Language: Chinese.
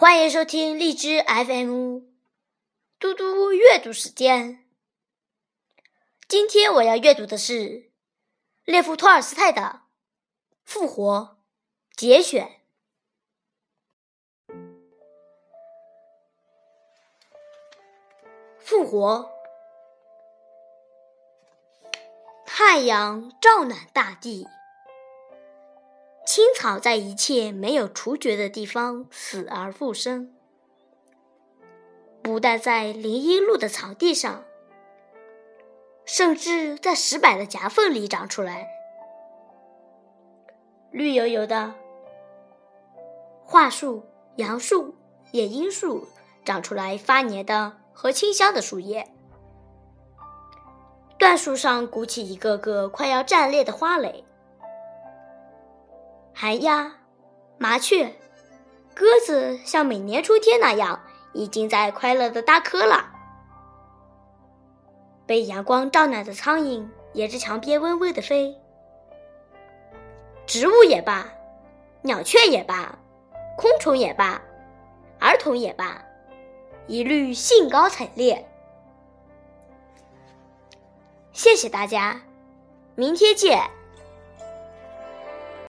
欢迎收听荔枝 FM，嘟嘟阅读时间。今天我要阅读的是列夫·托尔斯泰的《复活》节选。复活，太阳照暖大地。青草在一切没有除绝的地方死而复生，不但在林荫路的草地上，甚至在石板的夹缝里长出来。绿油油的桦树、杨树、野樱树长出来发黏的和清香的树叶，椴树上鼓起一个个快要绽裂的花蕾。寒鸦、麻雀、鸽子，像每年春天那样，已经在快乐的搭窠了。被阳光照暖的苍蝇，沿着墙边嗡嗡的飞。植物也罢，鸟雀也罢，昆虫也罢，儿童也罢，一律兴高采烈。谢谢大家，明天见。